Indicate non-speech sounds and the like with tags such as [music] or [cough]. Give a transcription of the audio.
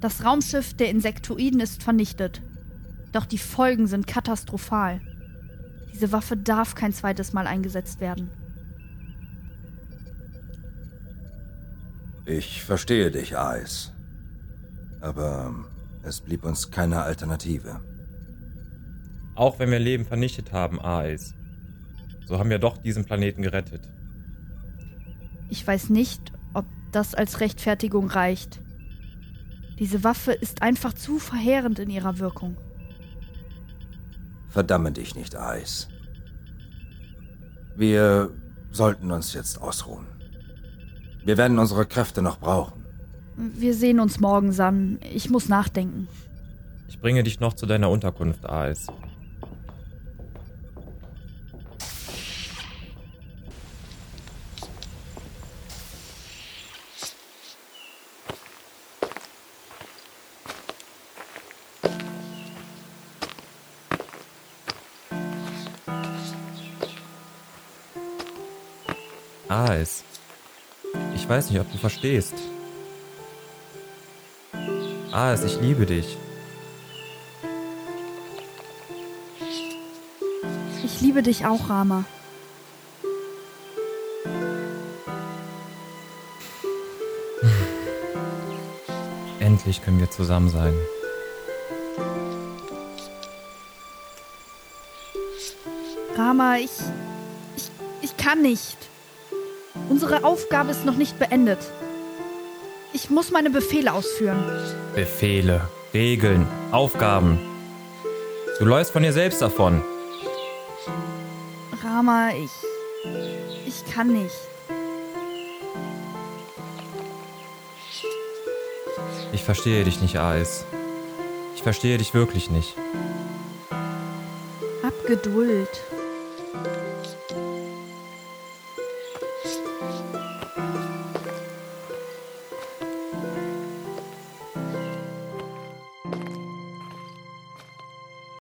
Das Raumschiff der Insektoiden ist vernichtet. Doch die Folgen sind katastrophal. Diese Waffe darf kein zweites Mal eingesetzt werden. Ich verstehe dich, Ice. Aber es blieb uns keine Alternative. Auch wenn wir Leben vernichtet haben, Aes. So haben wir doch diesen Planeten gerettet. Ich weiß nicht, ob das als Rechtfertigung reicht. Diese Waffe ist einfach zu verheerend in ihrer Wirkung. Verdamme dich nicht, Ice. Wir sollten uns jetzt ausruhen. Wir werden unsere Kräfte noch brauchen. Wir sehen uns morgen, San. Ich muss nachdenken. Ich bringe dich noch zu deiner Unterkunft, Aes. Aes. Ich weiß nicht, ob du verstehst. Aes, ich liebe dich. Ich liebe dich auch, Rama. [laughs] Endlich können wir zusammen sein. Rama, ich, ich. Ich kann nicht. Unsere Aufgabe ist noch nicht beendet. Ich muss meine Befehle ausführen. Befehle, Regeln, Aufgaben. Du läufst von dir selbst davon. Rama, ich. Ich kann nicht. Ich verstehe dich nicht, Ais. Ich verstehe dich wirklich nicht. Hab Geduld.